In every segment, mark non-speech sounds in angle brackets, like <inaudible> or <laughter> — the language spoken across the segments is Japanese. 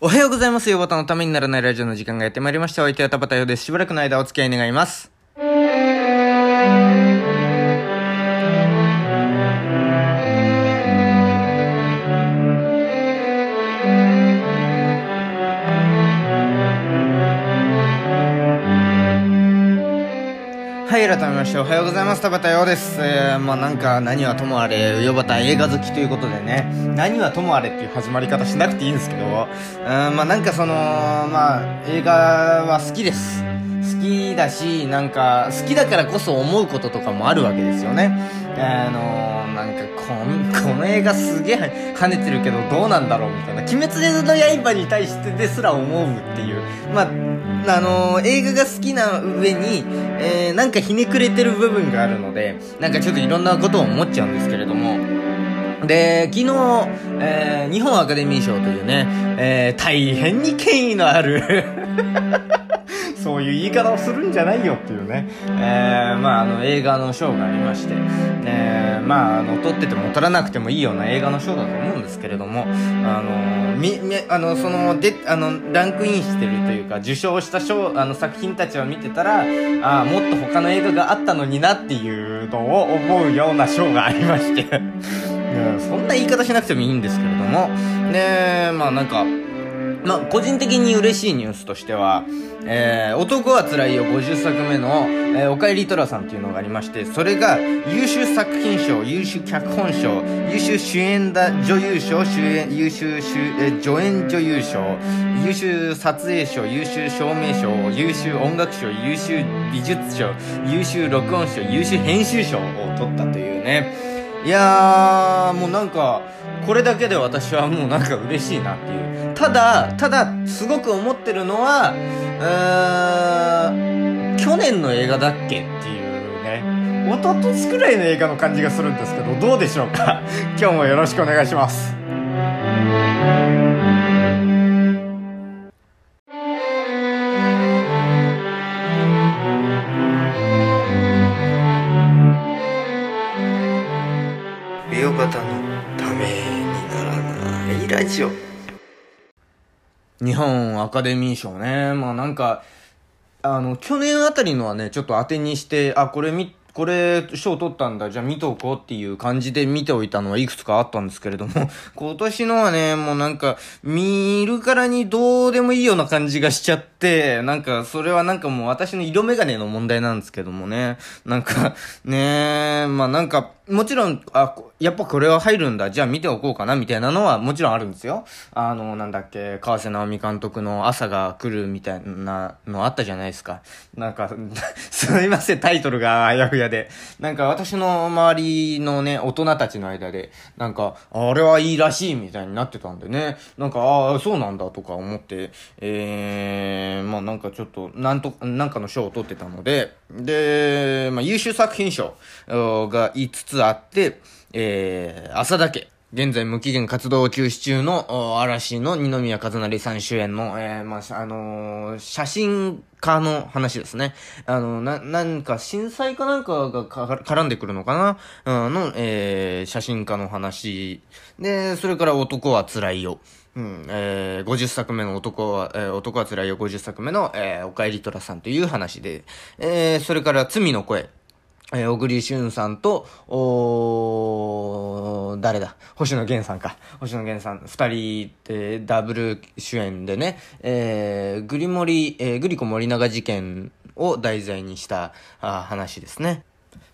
おはようございます。ヨバタのためにならないラジオの時間がやってまいりました。お相手は田畑洋です。しばらくの間お付き合い願います。はい、改めましておはようございます。田畑洋です。えー、まあなんか何はともあれ、ヨバタ映画好きということでね、何はともあれっていう始まり方しなくていいんですけど、うん、まあなんかその、まあ映画は好きです。好きだし、なんか好きだからこそ思うこととかもあるわけですよね。あのー、なんかこん、この映画すげえ跳ねてるけどどうなんだろうみたいな。鬼滅の刃に対してですら思うっていう。まあ、あのー、映画が好きな上に、えー、なんかひねくれてる部分があるので、なんかちょっといろんなことを思っちゃうんですけれども、で、昨日、えー、日本アカデミー賞というね、えー、大変に権威のあるそういう言い方をするんじゃないよっていうね、えー、まあ、あの、映画の賞がありまして、えー、まあ、あの、撮ってても撮らなくてもいいような映画の賞だと思うんですけれども、あの、み、み、あの、その、で、あの、ランクインしてるというか、受賞した賞、あの、作品たちを見てたら、ああ、もっと他の映画があったのになっていうのを思うような賞がありまして、<laughs> うん、そんな言い方しなくてもいいんですけれども、で、まあなんか、まあ、個人的に嬉しいニュースとしては、えー、男は辛いよ50作目の、えー、おかえりトラさんっていうのがありまして、それが優秀作品賞、優秀脚本賞、優秀主演だ女優賞、主演、優秀主、えー、助演女優賞、優秀撮影賞、優秀照明賞、優秀音楽賞、優秀美術賞、優秀録音賞、優秀編集賞を取ったというね。いやー、もうなんか、これだけで私はもうなんか嬉しいなっていう。ただ、ただ、すごく思ってるのは、うーん、去年の映画だっけっていうね。一昨年くらいの映画の感じがするんですけど、どうでしょうか？<laughs> 今日もよろしくお願いします。美容方のためにならないラジオ日本アカデミー賞ね。まあなんかあの去年あたりのはねちょっと当てにしてあこれ見これ賞取ったんだ。じゃあ見とこうっていう感じで見ておいたのはいくつかあったんですけれども <laughs> 今年のはねもうなんか見るからにどうでもいいような感じがしちゃって。なんかそれはなんかもう私の色眼鏡の問題なんですけどもねなんか <laughs> ねえまあなんかもちろん、あ、やっぱこれは入るんだ。じゃあ見ておこうかな、みたいなのはもちろんあるんですよ。あの、なんだっけ、川瀬直美監督の朝が来るみたいなのあったじゃないですか。なんか、<laughs> すいません、タイトルがあやふやで。なんか私の周りのね、大人たちの間で、なんか、あれはいいらしいみたいになってたんでね。なんか、ああ、そうなんだとか思って、えー、まあなんかちょっと、なんと、なんかの賞を取ってたので、で、まあ優秀作品賞が5つあって、えー、朝だけ。現在無期限活動休止中の嵐の二宮和也さん主演の、えー、まあ、あのー、写真家の話ですね。あの、な、なんか震災かなんかがか絡んでくるのかな？うん、の、えー、写真家の話。で、それから男は辛いよ。うん、えー、50作目の男は、えー、男は辛いよ50作目の、えー、おかえりとらさんという話で、えー、それから罪の声。えー、小栗旬さんと、お誰だ？星野源さんか。星野源さん、二人でダブル主演でね、えー、グリモリ、えー、グリコ森永事件を題材にしたあ話ですね。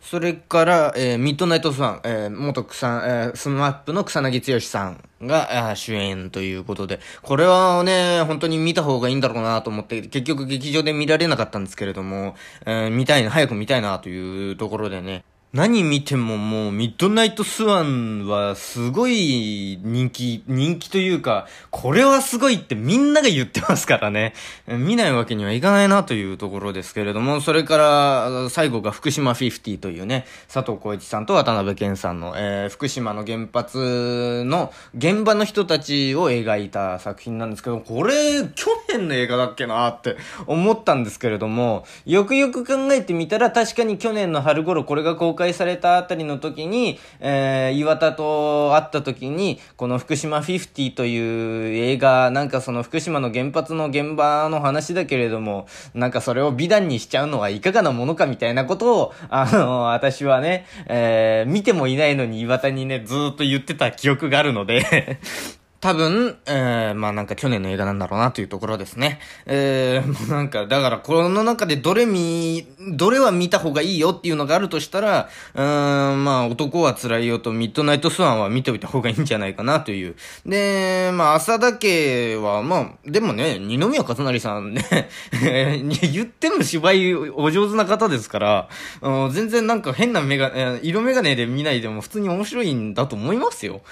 それから、えー、ミッドナイトスワン、えー、元草、えー、 SMAPの草彅剛さんが主演ということで、これはね、本当に見た方がいいんだろうなと思って、結局劇場で見られなかったんですけれども、えー、見たいな、早く見たいなというところでね、何見てももう、ミッドナイトスワンはすごい人気、人気というか、これはすごいってみんなが言ってますからね。<laughs> 見ないわけにはいかないなというところですけれども、それから、最後が福島50というね、佐藤浩一さんと渡辺健さんの、えー、福島の原発の現場の人たちを描いた作品なんですけど、これ、去年の映画だっけなって思ったんですけれども、よくよく考えてみたら確かに去年の春頃これが公開開されたあたりの時に、えー、岩田と会った時に、この福島50という映画、なんかその福島の原発の現場の話だけれども、なんかそれを美談にしちゃうのはいかがなものかみたいなことを、あの、私はね、えー、見てもいないのに岩田にね、ずっと言ってた記憶があるので多分、えー、まあなんか去年の映画なんだろうなというところですね。えー、も <laughs> うなんか、だからこの中でどれ見、どれは見た方がいいよっていうのがあるとしたら、うーん、まあ男は辛いよとミッドナイトスワンは見ておいた方がいいんじゃないかなという。で、まあ朝だけは、まあ、でもね、二宮和也さんね <laughs> 言っても芝居お上手な方ですから、全然なんか変なメガ、色メガネで見ないでも普通に面白いんだと思いますよ。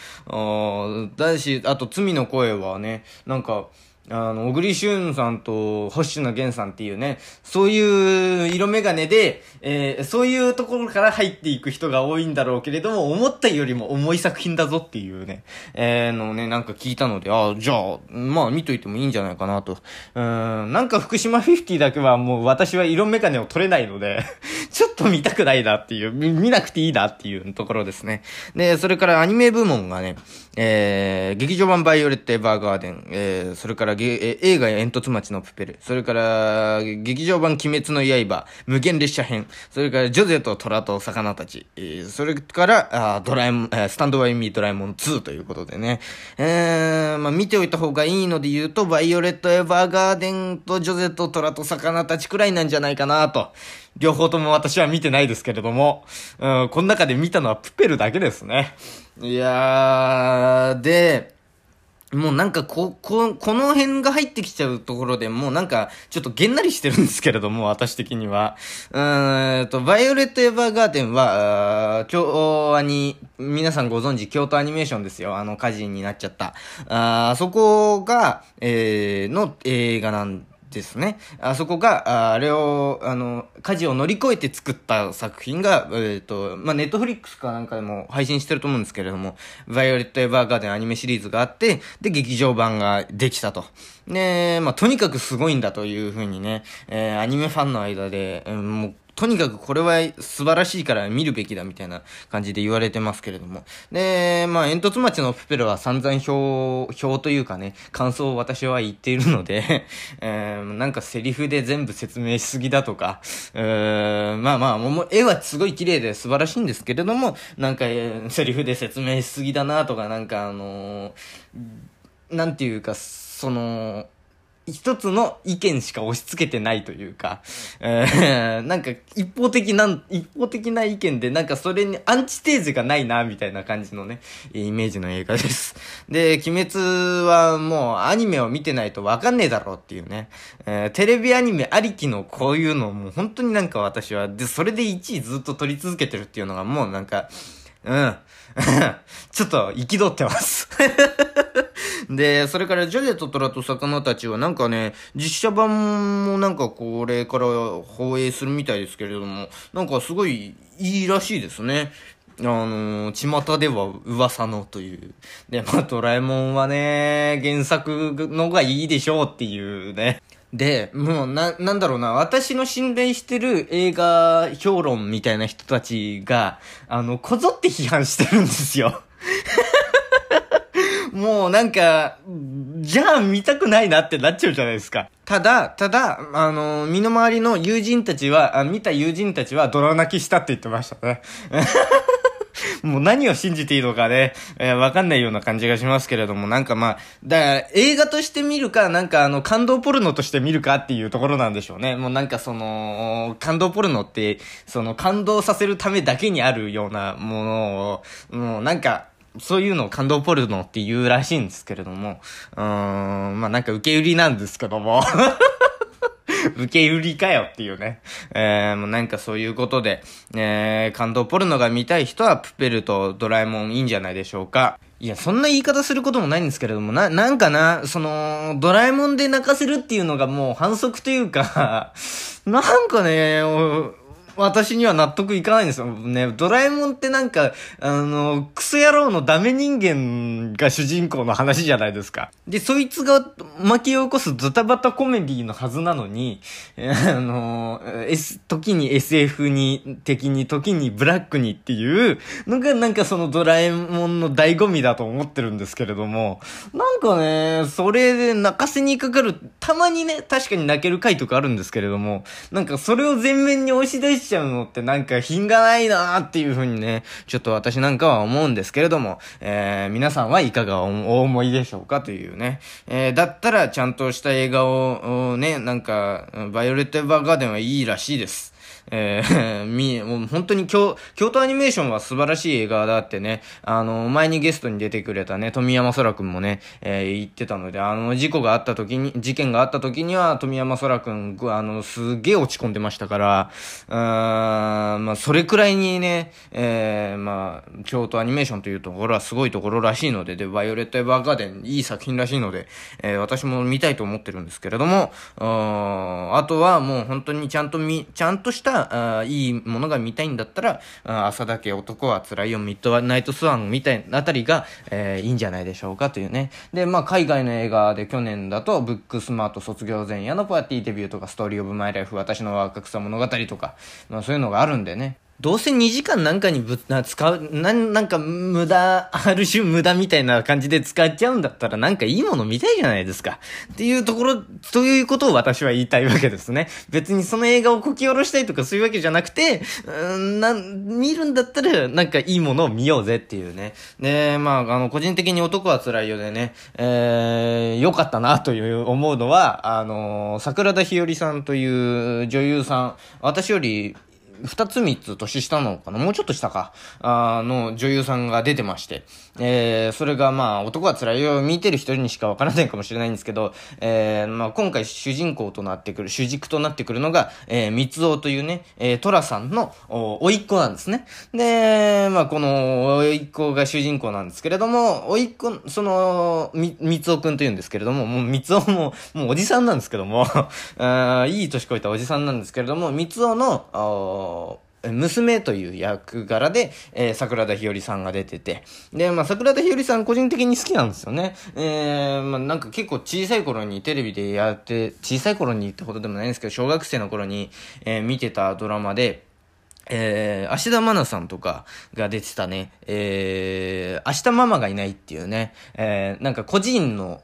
だし、あとと罪の声はね、なんか、あの、小栗旬さんと星野源さんっていうね、そういう色眼鏡で、えー、そういうところから入っていく人が多いんだろうけれども、思ったよりも重い作品だぞっていうね、えー、のね、なんか聞いたので、あじゃあ、まあ見といてもいいんじゃないかなと。うん、なんか福島50だけはもう私は色眼鏡を取れないので <laughs> ちょっと見たくないなっていう、見なくていいなっていうところですね。で、それからアニメ部門がね、えー、劇場版バイオレット・エヴァーガーデン、えー、それから、え映画や煙突町のプペル、それから、劇場版鬼滅の刃、無限列車編、それから、ジョゼと虎と魚たち、えー、それから、あドラえもん、スタンドバイミードラえもん2ということでね、えー、まあ、見ておいた方がいいので言うと、バイオレット・エヴァーガーデンとジョゼと虎と魚たちくらいなんじゃないかなと。両方とも私は見てないですけれども、うん、この中で見たのはプペルだけですね。いやー、で、もうなんかこ、こ、この辺が入ってきちゃうところでもうなんか、ちょっとげんなりしてるんですけれども、私的には。うーんと、バイオレット・エヴァーガーデンは、あ京アニ、皆さんご存知、京都アニメーションですよ。あの、火事になっちゃった。あそこが、えー、の映画なんですね。あそこが、あれを、あの、火事を乗り越えて作った作品が、えっ、ー、と、まあ、ネットフリックスかなんかでも配信してると思うんですけれども、ヴァイオレット・エヴァーガーデンアニメシリーズがあって、で、劇場版ができたと。で、まあ、とにかくすごいんだというふうにね、えー、アニメファンの間で、えー、もう、とにかくこれは素晴らしいから見るべきだみたいな感じで言われてますけれども。で、まあ、煙突町のプペルは散々表、表というかね、感想を私は言っているのでえー、<laughs> なんかセリフで全部説明しすぎだとか、えー、まあまあ、も絵はすごい綺麗で素晴らしいんですけれども、なんか、えー、セリフで説明しすぎだなとか、なんかあのー、なんていうか、その、一つの意見しか押し付けてないというか、えー、なんか一方的な、一方的な意見でなんかそれにアンチテーゼがないな、みたいな感じのね、イメージの映画です。で、鬼滅はもうアニメを見てないとわかんねえだろうっていうね、えー、テレビアニメありきのこういうのも本当になんか私は、で、それで1位ずっと取り続けてるっていうのがもうなんか、うん。<laughs> ちょっと、憤ってますで、それからジョジェと虎と魚たちはなんかね、実写版もなんかこれから放映するみたいですけれども、なんかすごいいいらしいですね。あのー、巷では噂のという。で、まあ、ドラえもんはね、原作のがいいでしょうっていうね。で、もうな、なんだろうな、私の信頼してる映画評論みたいな人たちが、あの、こぞって批判してるんですよ。もうなんか、じゃあ見たくないなってなっちゃうじゃないですか。ただ、ただ、あの、身の回りの友人たちは、あ見た友人たちはドラ泣きしたって言ってましたね。<laughs> もう何を信じていいのかね、えー、わかんないような感じがしますけれども、なんかまあ、だから映画として見るか、なんかあの、感動ポルノとして見るかっていうところなんでしょうね。もうなんかその、感動ポルノって、その感動させるためだけにあるようなものを、もうなんか、そういうのを感動ポルノって言うらしいんですけれども、うーん、まあなんか受け売りなんですけども <laughs> 受け売りかよっていうね。えー、もうなんかそういうことで、えー、感動ポルノが見たい人はプペルとドラえもんいいんじゃないでしょうか。いや、そんな言い方することもないんですけれども、な、なんかな、その、ドラえもんで泣かせるっていうのがもう反則というか <laughs> なんかね、私には納得いかないんですよ。ね、ドラえもんってなんか、あの、クソ野郎のダメ人間が主人公の話じゃないですか。で、そいつが巻き起こすドタバタコメディのはずなのに、<laughs> あの、S、時に SF に、的に、時にブラックにっていうのがなんかそのドラえもんの醍醐味だと思ってるんですけれども、なんかね、それで泣かせにかかる、たまにね、確かに泣ける回とかあるんですけれども、なんかそれを全面に押し出しちゃうのってなんか品がないなーっていう風にね、ちょっと私なんかは思うんですけれども、えー、皆さんはいかがお思いでしょうかというね。えー、だったらちゃんとした映画を、ね、なんか、バイオレット・エヴァーガーデンはいいらしいです。えー、<laughs> み、もう本当に京、京都アニメーションは素晴らしい映画だってね、あの、前にゲストに出てくれたね、富山空くんもね、えー、言ってたので、あの、事故があった時に、事件があった時には、富山空くん、あの、すげえ落ち込んでましたから、うーん、まあ、それくらいにね、えー、まあ、京都アニメーションというところはすごいところらしいので、で、バイオレット・エヴァーガーデン、いい作品らしいので、えー、私も見たいと思ってるんですけれども、うんあとはもう本当にちゃんとみ、ちゃんとしたた、あいいものが見たいんだったら、朝だけ男は辛いよ、ミッドナイトスワンみたいなあたりが、えー、いいんじゃないでしょうかというね。で、まあ、海外の映画で去年だと、ブックスマート卒業前夜のパーティーデビューとか、ストーリーオブマイライフ、私の若草物語とか、まあ、そういうのがあるんでね。どうせ2時間なんかにぶな使う、な、なんか無駄、ある種無駄みたいな感じで使っちゃうんだったらなんかいいもの見たいじゃないですか。っていうところ、ということを私は言いたいわけですね。別にその映画をこき下ろしたいとかそういうわけじゃなくて、うん、な、見るんだったらなんかいいものを見ようぜっていうね。で、まあ、あの、個人的に男は辛いよでね、えー、良かったなという思うのは、あの、桜田ひよりさんという女優さん、私より二つ三つ年下なのかな？もうちょっと下か。あの女優さんが出てまして。えー、それがまあ、男は辛いよ見てる一人にしかわからないかもしれないんですけど、えー、まあ今回主人公となってくる、主軸となってくるのが、えー、三つおというね、えー、トラさんのお、おいっ子なんですね。で、まあこの、おいっ子が主人公なんですけれども、おいっ子、その、み、三つおくんと言うんですけれども、もう三つおも、もうおじさんなんですけども、<laughs> あいい年こいたおじさんなんですけれども、三つおの、娘という役柄で、えー、桜田ひよりさんが出てて。で、まあ、桜田ひよりさん個人的に好きなんですよね。えー、まあ、なんか結構小さい頃にテレビでやって、小さい頃にってほどでもないんですけど、小学生の頃に、えー、見てたドラマで、えー、芦田愛菜さんとかが出てたね、えー、明日ママがいないっていうね、えー、なんか個人の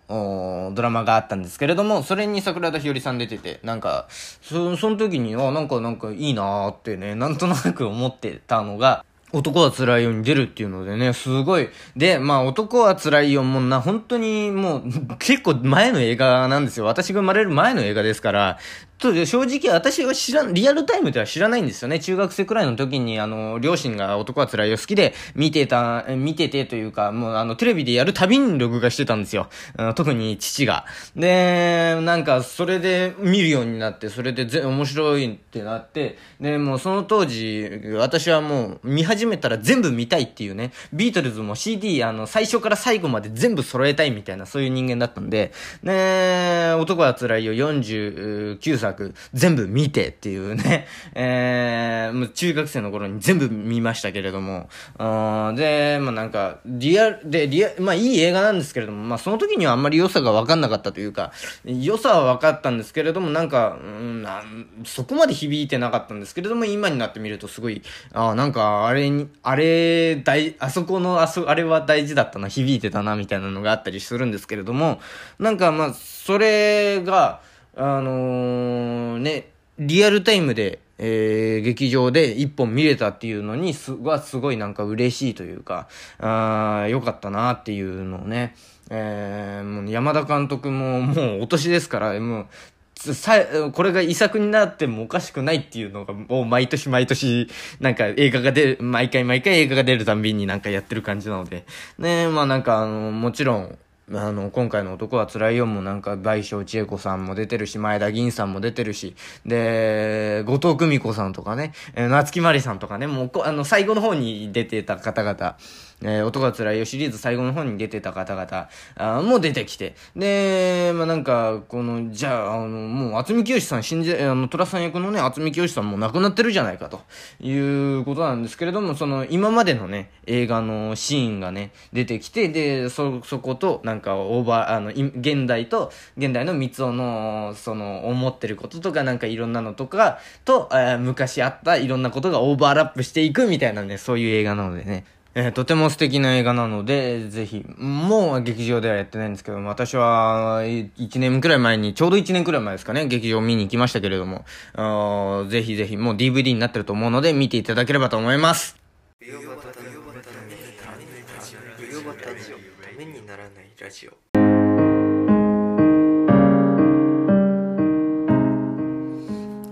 ドラマがあったんですけれども、それに桜田ひよりさん出てて、なんか、そ、その時に、あ、なんかなんかいいなーってね、なんとなく思ってたのが、男は辛いよに出るっていうのでね、すごい。で、まあ男は辛いよもんな、本当にもう結構前の映画なんですよ。私が生まれる前の映画ですから、と正直私は知らん、リアルタイムでは知らないんですよね。中学生くらいの時に、あの、両親が男は辛いよ好きで見てた、見ててというか、もうあの、テレビでやるたびに録画してたんですよ。特に父が。で、なんか、それで見るようになって、それでぜ面白いってなって、で、もうその当時、私はもう見始めたら全部見たいっていうね、ビートルズも CD、あの、最初から最後まで全部揃えたいみたいな、そういう人間だったんで、ね男は辛いよ49歳作全部見てっていうね、<laughs> えー、もう中学生の頃に全部見ましたけれども、あで、まあなんか、リアル、で、リアまあいい映画なんですけれども、まあその時にはあんまり良さが分かんなかったというか、良さは分かったんですけれども、なんか、うん、なんそこまで響いてなかったんですけれども、今になってみるとすごい、あなんか、あれに、あれ、大、あそこの、あそ、あれは大事だったな、響いてたな、みたいなのがあったりするんですけれども、なんかまあ、それが、あのー、ね、リアルタイムで、えー、劇場で一本見れたっていうのにす、はすごいなんか嬉しいというか、あ良かったなっていうのをね、えー、もう山田監督ももうお年ですから、もう、さ、これが遺作になってもおかしくないっていうのが、もう毎年毎年、なんか映画が出る、毎回毎回映画が出るたんびになんかやってる感じなので、ね、まあなんかあの、もちろん、あの、今回の男は辛いよもなんか、倍賞千恵子さんも出てるし、前田銀さんも出てるし、で、後藤久美子さんとかね、え、夏木まりさんとかね、もうあの、最後の方に出てた方々、えー、男が辛いよ。シリーズ最後の方に出てた方々、あも出てきて、で、まあ、なんか、この、じゃあ、あの、もう、渥美清さん、死んじあの、虎さん役のね、渥美清さんも亡くなってるじゃないか、と。いうことなんですけれども、その、今までのね、映画のシーンがね、出てきて、で、そ、そこと、なんか、オーバー、あの、現代と、現代の三つの、その、思ってることとか、なんかいろんなのとか、と、昔あったいろんなことがオーバーラップしていくみたいなね、そういう映画なのでね。えー、とても素敵な映画なので、ぜひ、もう劇場ではやってないんですけども、私は1年くらい前に、ちょうど1年くらい前ですかね、劇場を見に行きましたけれども、ぜひぜひ、もう DVD になってると思うので、見ていただければと思います。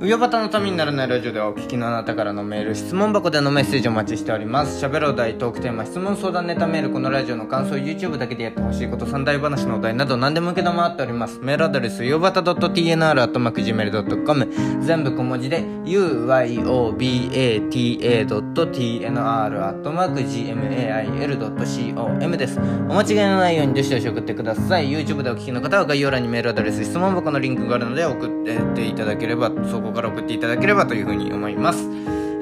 うよばたのためにならないラジオではお聞きのあなたからのメール、質問箱でのメッセージをお待ちしております。喋るお題、トークテーマ、質問相談ネタメール、このラジオの感想、YouTube だけでやってほしいこと、三大話のお題など何でも受け止まっております。メールアドレス、うよばた .tnr.gmail.com 全部小文字で、uyobata.tnr.gmail.com です。お間違いのないようにどしどし送ってください。YouTube でお聞きの方は概要欄にメールアドレス、質問箱のリンクがあるので送っていただければ、そこから送っていただければというふうに思います。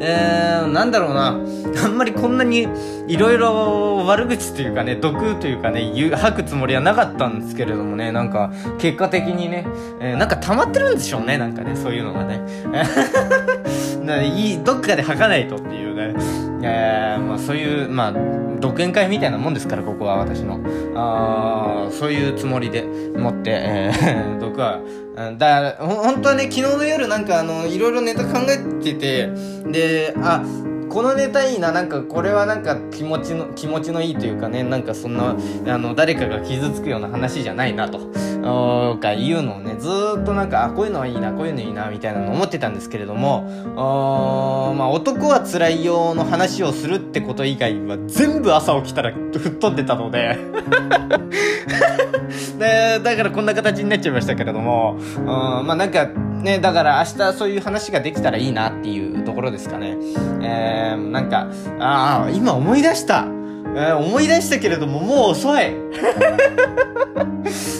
えー、なんだろうな。あんまりこんなにいろいろ悪口というかね、毒というかね、吐くつもりはなかったんですけれどもね、なんか結果的にね、えー、なんか溜まってるんでしょうね、なんかね、そういうのがね。いい、どっかで吐かないとっていうね。えー、まあそういう、まあ、独演会みたいなもんですから、ここは私の。あそういうつもりで持って、えー、<laughs> 毒は、だから、ほ、本当はね、昨日の夜なんかあの、いろいろネタ考えてて、で、あ、このネタいいな、なんかこれはなんか気持ちの、気持ちのいいというかね、なんかそんな、あの、誰かが傷つくような話じゃないなと、かいうのをね、ずっとなんか、あ、こういうのはいいな、こういうのいいな、みたいなの思ってたんですけれども、まあ、男は辛いよの話をするってこと以外は全部朝起きたら吹っ飛んでたので。<laughs> で、だからこんな形になっちゃいましたけれども、うん、まあなんか、ね、だから明日そういう話ができたらいいなっていうところですかね。えー、なんか、ああ、今思い出した。えー、思い出したけれども、もう遅い <laughs>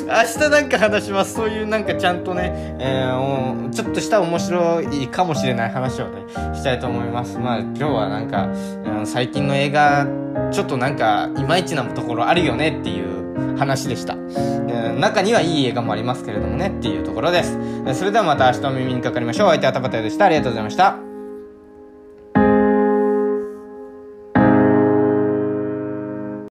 明日なんか話します。そういうなんかちゃんとね、えー、ちょっとした面白いかもしれない話をね、したいと思います。まあ今日はなんか、うん、最近の映画、ちょっとなんか、いまいちなところあるよねっていう話でした。中にはいい映画もありますけれどもねっていうところです。それではまた明日お耳にかかりましょう。相手は田畑でした。ありがとうございました。